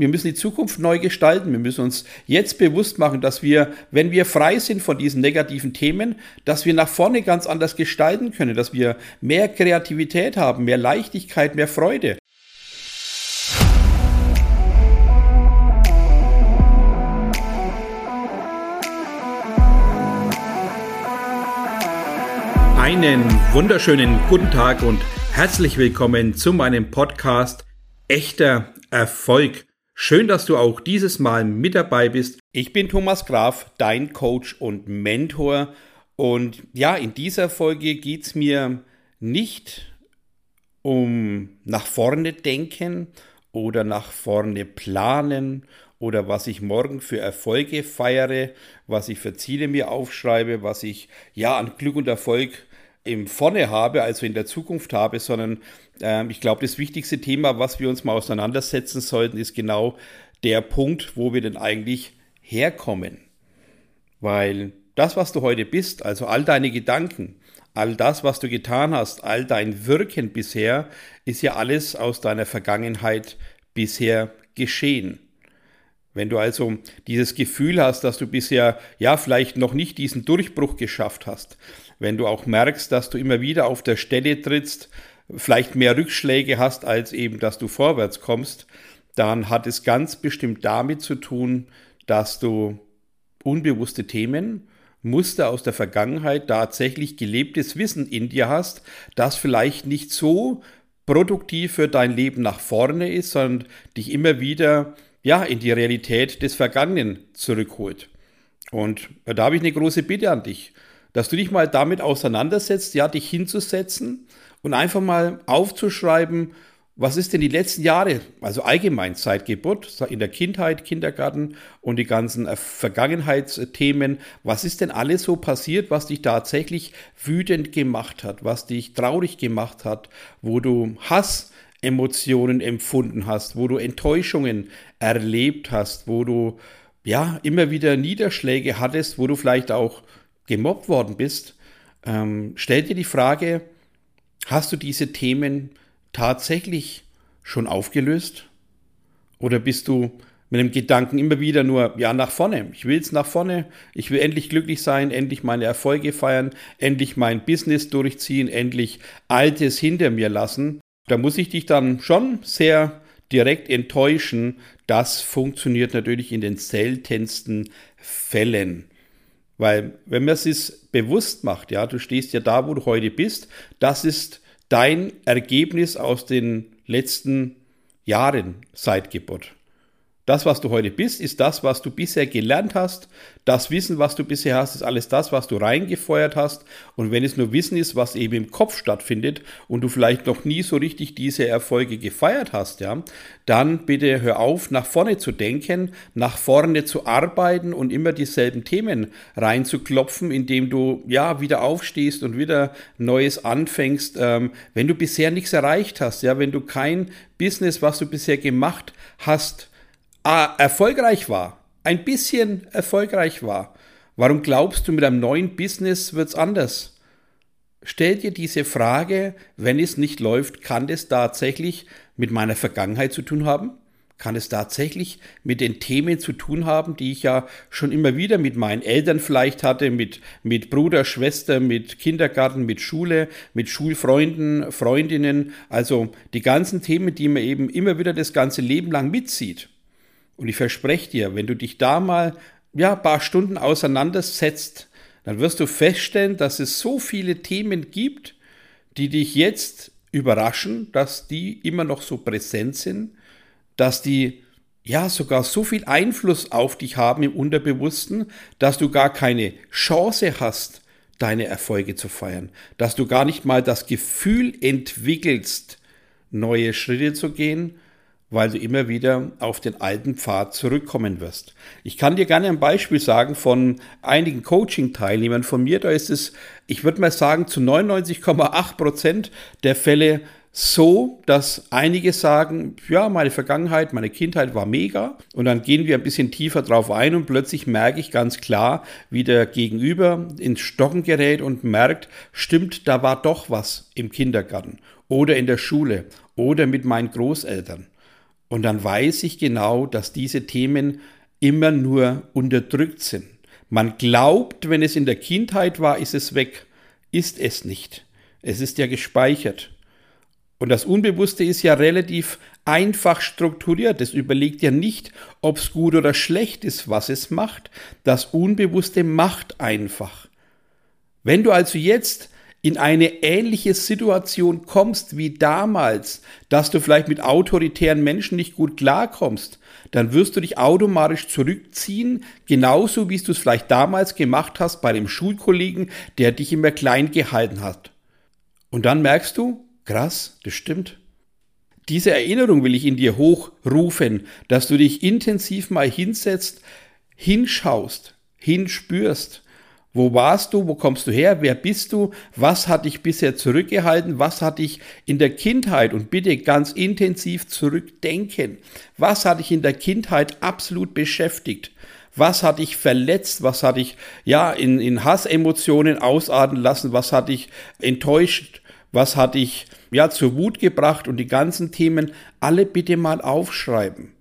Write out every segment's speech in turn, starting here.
wir müssen die Zukunft neu gestalten. Wir müssen uns jetzt bewusst machen, dass wir, wenn wir frei sind von diesen negativen Themen, dass wir nach vorne ganz anders gestalten können, dass wir mehr Kreativität haben, mehr Leichtigkeit, mehr Freude. Einen wunderschönen guten Tag und herzlich willkommen zu meinem Podcast Echter Erfolg. Schön, dass du auch dieses Mal mit dabei bist. Ich bin Thomas Graf, dein Coach und Mentor. Und ja, in dieser Folge geht es mir nicht um nach vorne denken oder nach vorne planen oder was ich morgen für Erfolge feiere, was ich für Ziele mir aufschreibe, was ich ja an Glück und Erfolg im Vorne habe, also in der Zukunft habe, sondern ähm, ich glaube, das wichtigste Thema, was wir uns mal auseinandersetzen sollten, ist genau der Punkt, wo wir denn eigentlich herkommen. Weil das, was du heute bist, also all deine Gedanken, all das, was du getan hast, all dein Wirken bisher, ist ja alles aus deiner Vergangenheit bisher geschehen. Wenn du also dieses Gefühl hast, dass du bisher ja vielleicht noch nicht diesen Durchbruch geschafft hast, wenn du auch merkst, dass du immer wieder auf der Stelle trittst, vielleicht mehr Rückschläge hast, als eben, dass du vorwärts kommst, dann hat es ganz bestimmt damit zu tun, dass du unbewusste Themen, Muster aus der Vergangenheit, tatsächlich gelebtes Wissen in dir hast, das vielleicht nicht so produktiv für dein Leben nach vorne ist, sondern dich immer wieder ja, in die Realität des Vergangenen zurückholt. Und da habe ich eine große Bitte an dich, dass du dich mal damit auseinandersetzt, ja, dich hinzusetzen und einfach mal aufzuschreiben, was ist denn die letzten Jahre, also allgemein seit Geburt, in der Kindheit, Kindergarten und die ganzen äh, Vergangenheitsthemen, was ist denn alles so passiert, was dich tatsächlich wütend gemacht hat, was dich traurig gemacht hat, wo du Hassemotionen empfunden hast, wo du Enttäuschungen erlebt hast, wo du ja immer wieder Niederschläge hattest, wo du vielleicht auch gemobbt worden bist, ähm, stell dir die Frage, Hast du diese Themen tatsächlich schon aufgelöst? Oder bist du mit dem Gedanken immer wieder nur, ja, nach vorne. Ich will es nach vorne. Ich will endlich glücklich sein, endlich meine Erfolge feiern, endlich mein Business durchziehen, endlich Altes hinter mir lassen. Da muss ich dich dann schon sehr direkt enttäuschen. Das funktioniert natürlich in den seltensten Fällen. Weil wenn man es sich bewusst macht, ja, du stehst ja da, wo du heute bist, das ist dein Ergebnis aus den letzten Jahren seit Geburt. Das, was du heute bist, ist das, was du bisher gelernt hast. Das Wissen, was du bisher hast, ist alles das, was du reingefeuert hast. Und wenn es nur Wissen ist, was eben im Kopf stattfindet und du vielleicht noch nie so richtig diese Erfolge gefeiert hast, ja, dann bitte hör auf, nach vorne zu denken, nach vorne zu arbeiten und immer dieselben Themen reinzuklopfen, indem du ja wieder aufstehst und wieder Neues anfängst. Ähm, wenn du bisher nichts erreicht hast, ja, wenn du kein Business, was du bisher gemacht hast, erfolgreich war, ein bisschen erfolgreich war, warum glaubst du, mit einem neuen Business wird es anders? Stell dir diese Frage, wenn es nicht läuft, kann das tatsächlich mit meiner Vergangenheit zu tun haben? Kann es tatsächlich mit den Themen zu tun haben, die ich ja schon immer wieder mit meinen Eltern vielleicht hatte, mit, mit Bruder, Schwester, mit Kindergarten, mit Schule, mit Schulfreunden, Freundinnen, also die ganzen Themen, die man eben immer wieder das ganze Leben lang mitzieht. Und ich verspreche dir, wenn du dich da mal ja, ein paar Stunden auseinandersetzt, dann wirst du feststellen, dass es so viele Themen gibt, die dich jetzt überraschen, dass die immer noch so präsent sind, dass die ja sogar so viel Einfluss auf dich haben im Unterbewussten, dass du gar keine Chance hast, deine Erfolge zu feiern, dass du gar nicht mal das Gefühl entwickelst, neue Schritte zu gehen, weil du immer wieder auf den alten Pfad zurückkommen wirst. Ich kann dir gerne ein Beispiel sagen von einigen Coaching-Teilnehmern von mir. Da ist es, ich würde mal sagen, zu 99,8 Prozent der Fälle so, dass einige sagen, ja, meine Vergangenheit, meine Kindheit war mega. Und dann gehen wir ein bisschen tiefer drauf ein und plötzlich merke ich ganz klar, wie der Gegenüber ins Stocken gerät und merkt, stimmt, da war doch was im Kindergarten oder in der Schule oder mit meinen Großeltern. Und dann weiß ich genau, dass diese Themen immer nur unterdrückt sind. Man glaubt, wenn es in der Kindheit war, ist es weg. Ist es nicht. Es ist ja gespeichert. Und das Unbewusste ist ja relativ einfach strukturiert. Es überlegt ja nicht, ob es gut oder schlecht ist, was es macht. Das Unbewusste macht einfach. Wenn du also jetzt in eine ähnliche Situation kommst wie damals, dass du vielleicht mit autoritären Menschen nicht gut klarkommst, dann wirst du dich automatisch zurückziehen, genauso wie du es vielleicht damals gemacht hast bei dem Schulkollegen, der dich immer klein gehalten hat. Und dann merkst du, krass, das stimmt. Diese Erinnerung will ich in dir hochrufen, dass du dich intensiv mal hinsetzt, hinschaust, hinspürst wo warst du? Wo kommst du her? Wer bist du? Was hat dich bisher zurückgehalten? Was hat dich in der Kindheit und bitte ganz intensiv zurückdenken? Was hat dich in der Kindheit absolut beschäftigt? Was hat dich verletzt? Was hat dich ja in, in Hassemotionen ausarten lassen? Was hat dich enttäuscht? Was hat dich ja zur Wut gebracht? Und die ganzen Themen alle bitte mal aufschreiben.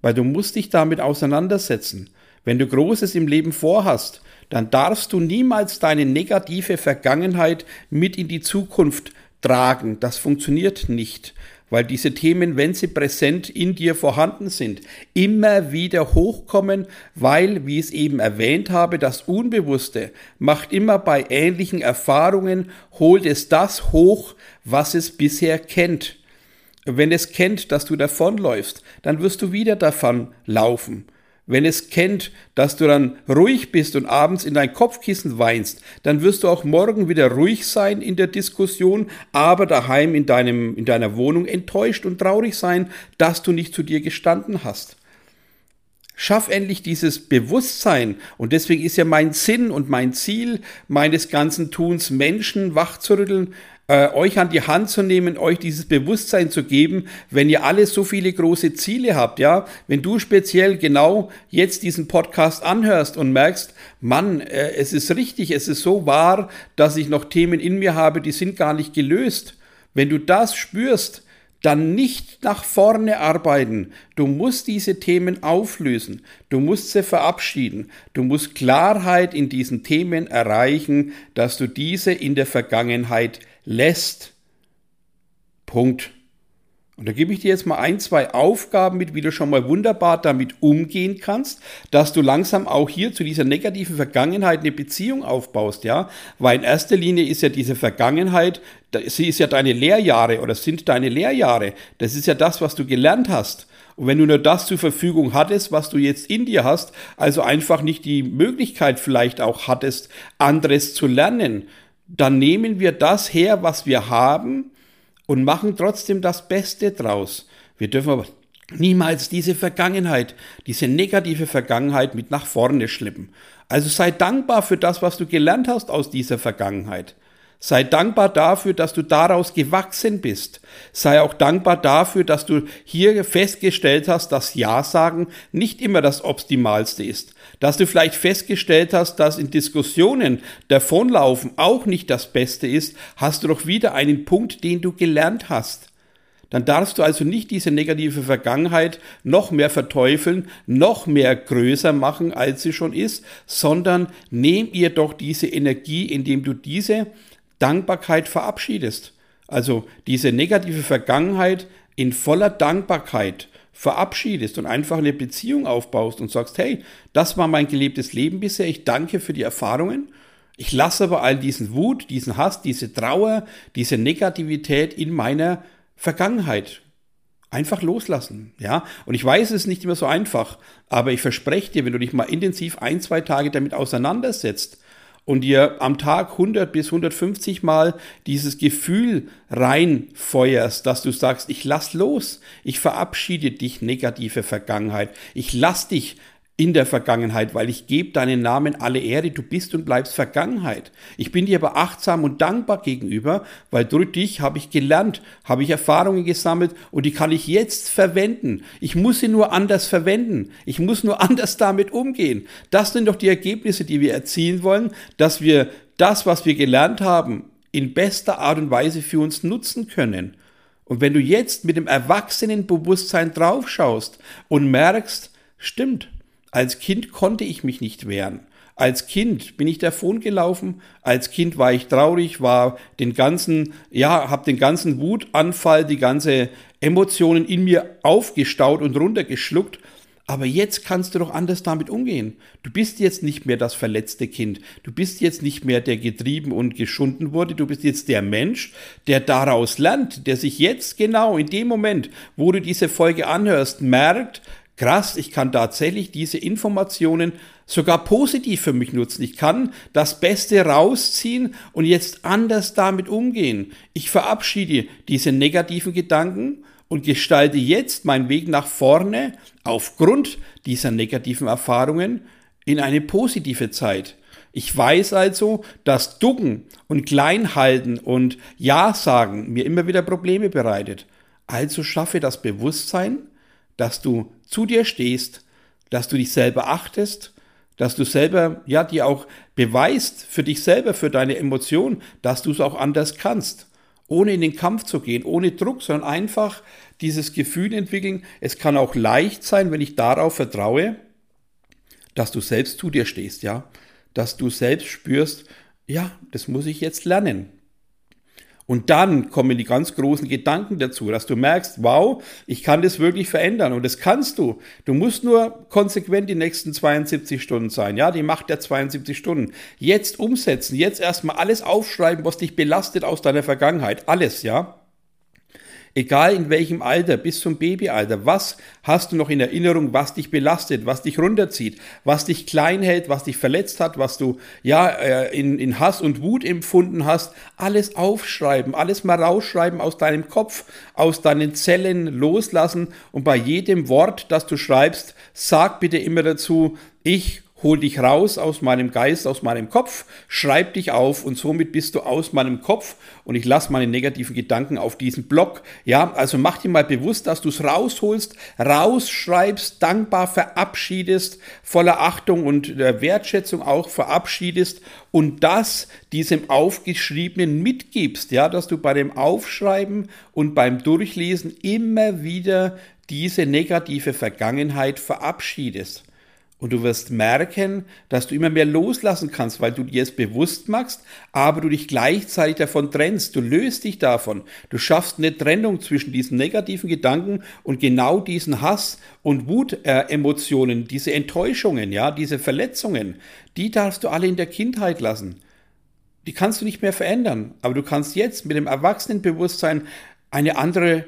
Weil du musst dich damit auseinandersetzen. Wenn du Großes im Leben vorhast, dann darfst du niemals deine negative Vergangenheit mit in die Zukunft tragen. Das funktioniert nicht, weil diese Themen, wenn sie präsent in dir vorhanden sind, immer wieder hochkommen, weil, wie ich es eben erwähnt habe, das Unbewusste macht immer bei ähnlichen Erfahrungen, holt es das hoch, was es bisher kennt. Wenn es kennt, dass du davonläufst, dann wirst du wieder davon laufen. Wenn es kennt, dass du dann ruhig bist und abends in dein Kopfkissen weinst, dann wirst du auch morgen wieder ruhig sein in der Diskussion, aber daheim in, deinem, in deiner Wohnung enttäuscht und traurig sein, dass du nicht zu dir gestanden hast. Schaff endlich dieses Bewusstsein. Und deswegen ist ja mein Sinn und mein Ziel meines ganzen Tuns, Menschen wachzurütteln, äh, euch an die Hand zu nehmen, euch dieses Bewusstsein zu geben, wenn ihr alle so viele große Ziele habt, ja, wenn du speziell genau jetzt diesen Podcast anhörst und merkst, Mann, äh, es ist richtig, es ist so wahr, dass ich noch Themen in mir habe, die sind gar nicht gelöst. Wenn du das spürst, dann nicht nach vorne arbeiten. Du musst diese Themen auflösen. Du musst sie verabschieden. Du musst Klarheit in diesen Themen erreichen, dass du diese in der Vergangenheit lässt. Punkt. Und da gebe ich dir jetzt mal ein, zwei Aufgaben mit, wie du schon mal wunderbar damit umgehen kannst, dass du langsam auch hier zu dieser negativen Vergangenheit eine Beziehung aufbaust, ja? Weil in erster Linie ist ja diese Vergangenheit, sie ist ja deine Lehrjahre oder sind deine Lehrjahre. Das ist ja das, was du gelernt hast. Und wenn du nur das zur Verfügung hattest, was du jetzt in dir hast, also einfach nicht die Möglichkeit vielleicht auch hattest, anderes zu lernen, dann nehmen wir das her, was wir haben und machen trotzdem das Beste draus. Wir dürfen aber niemals diese Vergangenheit, diese negative Vergangenheit mit nach vorne schleppen. Also sei dankbar für das, was du gelernt hast aus dieser Vergangenheit. Sei dankbar dafür, dass du daraus gewachsen bist. Sei auch dankbar dafür, dass du hier festgestellt hast, dass Ja sagen nicht immer das Optimalste ist. Dass du vielleicht festgestellt hast, dass in Diskussionen davonlaufen auch nicht das Beste ist, hast du doch wieder einen Punkt, den du gelernt hast. Dann darfst du also nicht diese negative Vergangenheit noch mehr verteufeln, noch mehr größer machen, als sie schon ist, sondern nehm ihr doch diese Energie, indem du diese Dankbarkeit verabschiedest. Also diese negative Vergangenheit in voller Dankbarkeit verabschiedest und einfach eine Beziehung aufbaust und sagst, hey, das war mein gelebtes Leben bisher, ich danke für die Erfahrungen, ich lasse aber all diesen Wut, diesen Hass, diese Trauer, diese Negativität in meiner Vergangenheit einfach loslassen, ja. Und ich weiß, es ist nicht immer so einfach, aber ich verspreche dir, wenn du dich mal intensiv ein, zwei Tage damit auseinandersetzt, und dir am Tag 100 bis 150 Mal dieses Gefühl reinfeuerst, dass du sagst, ich lass los, ich verabschiede dich negative Vergangenheit, ich lass dich in der Vergangenheit, weil ich gebe deinen Namen alle Ehre, du bist und bleibst Vergangenheit. Ich bin dir aber achtsam und dankbar gegenüber, weil durch dich habe ich gelernt, habe ich Erfahrungen gesammelt und die kann ich jetzt verwenden. Ich muss sie nur anders verwenden. Ich muss nur anders damit umgehen. Das sind doch die Ergebnisse, die wir erzielen wollen, dass wir das, was wir gelernt haben, in bester Art und Weise für uns nutzen können. Und wenn du jetzt mit dem Erwachsenenbewusstsein draufschaust und merkst, stimmt, als Kind konnte ich mich nicht wehren. Als Kind bin ich davon gelaufen. Als Kind war ich traurig, war den ganzen, ja, hab den ganzen Wutanfall, die ganze Emotionen in mir aufgestaut und runtergeschluckt aber jetzt kannst du doch anders damit umgehen. Du bist jetzt nicht mehr das verletzte Kind. Du bist jetzt nicht mehr der getrieben und geschunden wurde. Du bist jetzt der Mensch, der daraus lernt, der sich jetzt genau in dem Moment, wo du diese Folge anhörst, merkt, krass, ich kann tatsächlich diese Informationen sogar positiv für mich nutzen. Ich kann das Beste rausziehen und jetzt anders damit umgehen. Ich verabschiede diese negativen Gedanken und gestalte jetzt meinen Weg nach vorne aufgrund dieser negativen Erfahrungen in eine positive Zeit. Ich weiß also, dass Ducken und Kleinhalten und Ja sagen mir immer wieder Probleme bereitet. Also schaffe das Bewusstsein, dass du zu dir stehst, dass du dich selber achtest, dass du selber, ja, dir auch beweist für dich selber, für deine Emotionen, dass du es auch anders kannst ohne in den Kampf zu gehen, ohne Druck, sondern einfach dieses Gefühl entwickeln. Es kann auch leicht sein, wenn ich darauf vertraue, dass du selbst zu dir stehst, ja, dass du selbst spürst, ja, das muss ich jetzt lernen. Und dann kommen die ganz großen Gedanken dazu, dass du merkst, wow, ich kann das wirklich verändern. Und das kannst du. Du musst nur konsequent die nächsten 72 Stunden sein. Ja, die Macht der 72 Stunden. Jetzt umsetzen, jetzt erstmal alles aufschreiben, was dich belastet aus deiner Vergangenheit. Alles, ja egal in welchem Alter, bis zum Babyalter, was hast du noch in Erinnerung, was dich belastet, was dich runterzieht, was dich klein hält, was dich verletzt hat, was du ja äh, in, in Hass und Wut empfunden hast, alles aufschreiben, alles mal rausschreiben aus deinem Kopf, aus deinen Zellen loslassen und bei jedem Wort, das du schreibst, sag bitte immer dazu, ich hol dich raus aus meinem Geist, aus meinem Kopf, schreib dich auf und somit bist du aus meinem Kopf und ich lasse meine negativen Gedanken auf diesen Block. Ja, also mach dir mal bewusst, dass du es rausholst, rausschreibst, dankbar verabschiedest, voller Achtung und Wertschätzung auch verabschiedest und das diesem Aufgeschriebenen mitgibst, ja, dass du bei dem Aufschreiben und beim Durchlesen immer wieder diese negative Vergangenheit verabschiedest. Und du wirst merken, dass du immer mehr loslassen kannst, weil du dir es bewusst machst, aber du dich gleichzeitig davon trennst. Du löst dich davon. Du schaffst eine Trennung zwischen diesen negativen Gedanken und genau diesen Hass und Wutemotionen, äh, diese Enttäuschungen, ja, diese Verletzungen. Die darfst du alle in der Kindheit lassen. Die kannst du nicht mehr verändern. Aber du kannst jetzt mit dem Erwachsenenbewusstsein eine andere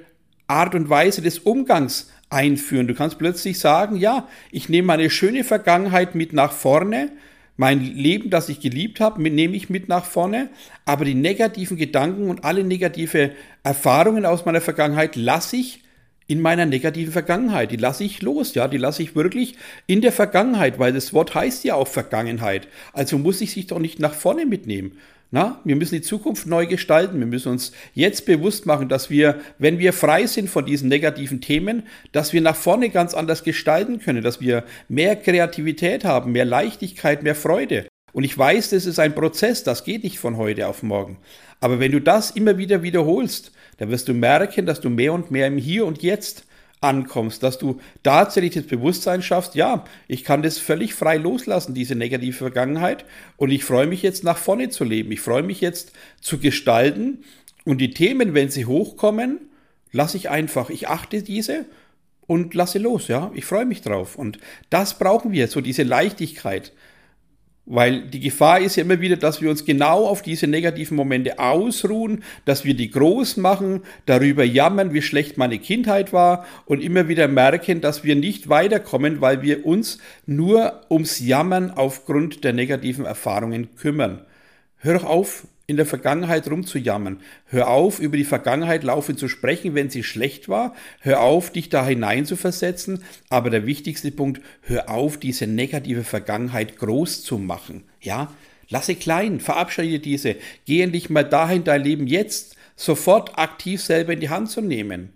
Art und Weise des Umgangs einführen. Du kannst plötzlich sagen, ja, ich nehme meine schöne Vergangenheit mit nach vorne, mein Leben, das ich geliebt habe, nehme ich mit nach vorne, aber die negativen Gedanken und alle negative Erfahrungen aus meiner Vergangenheit lasse ich in meiner negativen Vergangenheit. Die lasse ich los, ja, die lasse ich wirklich in der Vergangenheit, weil das Wort heißt ja auch Vergangenheit. Also muss ich sich doch nicht nach vorne mitnehmen. Na, wir müssen die Zukunft neu gestalten. Wir müssen uns jetzt bewusst machen, dass wir, wenn wir frei sind von diesen negativen Themen, dass wir nach vorne ganz anders gestalten können, dass wir mehr Kreativität haben, mehr Leichtigkeit, mehr Freude. Und ich weiß, das ist ein Prozess, das geht nicht von heute auf morgen. Aber wenn du das immer wieder wiederholst, dann wirst du merken, dass du mehr und mehr im Hier und Jetzt ankommst, dass du tatsächlich das Bewusstsein schaffst, ja, ich kann das völlig frei loslassen, diese negative Vergangenheit, und ich freue mich jetzt nach vorne zu leben. Ich freue mich jetzt zu gestalten und die Themen, wenn sie hochkommen, lasse ich einfach, ich achte diese und lasse los, ja, ich freue mich drauf. Und das brauchen wir, so diese Leichtigkeit. Weil die Gefahr ist ja immer wieder, dass wir uns genau auf diese negativen Momente ausruhen, dass wir die groß machen, darüber jammern, wie schlecht meine Kindheit war und immer wieder merken, dass wir nicht weiterkommen, weil wir uns nur ums Jammern aufgrund der negativen Erfahrungen kümmern. Hör doch auf, in der Vergangenheit rumzujammern. Hör auf, über die Vergangenheit laufend zu sprechen, wenn sie schlecht war. Hör auf, dich da hinein zu versetzen. Aber der wichtigste Punkt, hör auf, diese negative Vergangenheit groß zu machen. Ja? Lasse klein, verabschiede diese. Geh endlich mal dahin, dein Leben jetzt sofort aktiv selber in die Hand zu nehmen.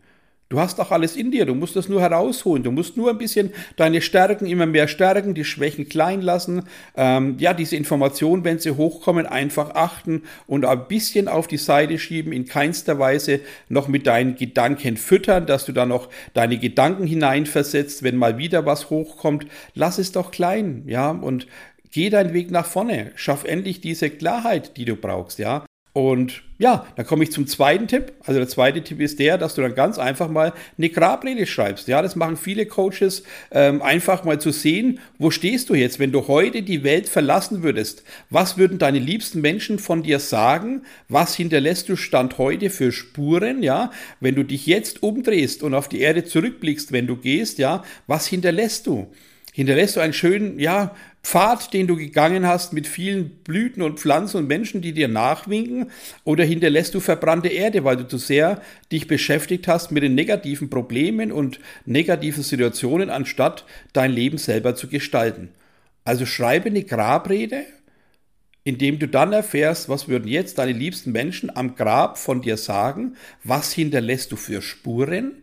Du hast doch alles in dir, du musst das nur herausholen. Du musst nur ein bisschen deine Stärken immer mehr stärken, die Schwächen klein lassen. Ähm, ja, diese Informationen, wenn sie hochkommen, einfach achten und ein bisschen auf die Seite schieben, in keinster Weise noch mit deinen Gedanken füttern, dass du da noch deine Gedanken hineinversetzt, wenn mal wieder was hochkommt. Lass es doch klein, ja, und geh deinen Weg nach vorne. Schaff endlich diese Klarheit, die du brauchst, ja. Und ja, dann komme ich zum zweiten Tipp. Also der zweite Tipp ist der, dass du dann ganz einfach mal eine Grabrede schreibst. Ja, das machen viele Coaches, ähm, einfach mal zu sehen, wo stehst du jetzt, wenn du heute die Welt verlassen würdest. Was würden deine liebsten Menschen von dir sagen? Was hinterlässt du Stand heute für Spuren? Ja, wenn du dich jetzt umdrehst und auf die Erde zurückblickst, wenn du gehst, ja, was hinterlässt du? hinterlässt du einen schönen, ja, Pfad, den du gegangen hast mit vielen Blüten und Pflanzen und Menschen, die dir nachwinken, oder hinterlässt du verbrannte Erde, weil du zu sehr dich beschäftigt hast mit den negativen Problemen und negativen Situationen, anstatt dein Leben selber zu gestalten. Also schreibe eine Grabrede, indem du dann erfährst, was würden jetzt deine liebsten Menschen am Grab von dir sagen, was hinterlässt du für Spuren,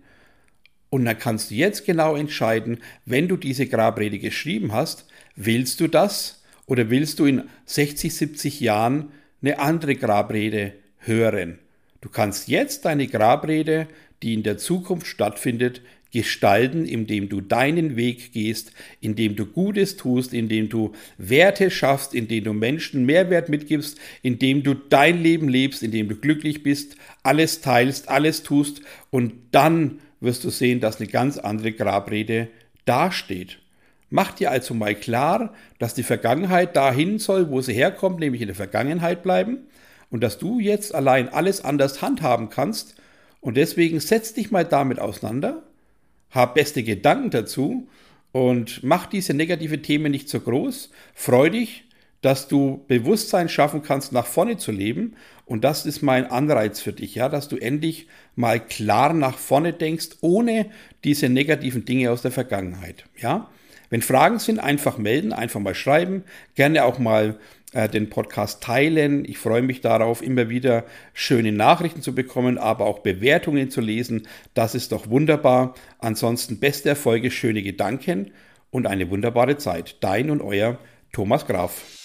und dann kannst du jetzt genau entscheiden, wenn du diese Grabrede geschrieben hast, willst du das oder willst du in 60, 70 Jahren eine andere Grabrede hören? Du kannst jetzt deine Grabrede, die in der Zukunft stattfindet, gestalten, indem du deinen Weg gehst, indem du Gutes tust, indem du Werte schaffst, indem du Menschen Mehrwert mitgibst, indem du dein Leben lebst, indem du glücklich bist, alles teilst, alles tust und dann wirst du sehen, dass eine ganz andere Grabrede dasteht. Mach dir also mal klar, dass die Vergangenheit dahin soll, wo sie herkommt, nämlich in der Vergangenheit bleiben und dass du jetzt allein alles anders handhaben kannst und deswegen setz dich mal damit auseinander, hab beste Gedanken dazu und mach diese negative Themen nicht so groß, freu dich, dass du Bewusstsein schaffen kannst, nach vorne zu leben. Und das ist mein Anreiz für dich, ja, dass du endlich mal klar nach vorne denkst, ohne diese negativen Dinge aus der Vergangenheit, ja. Wenn Fragen sind, einfach melden, einfach mal schreiben, gerne auch mal äh, den Podcast teilen. Ich freue mich darauf, immer wieder schöne Nachrichten zu bekommen, aber auch Bewertungen zu lesen. Das ist doch wunderbar. Ansonsten beste Erfolge, schöne Gedanken und eine wunderbare Zeit. Dein und euer Thomas Graf.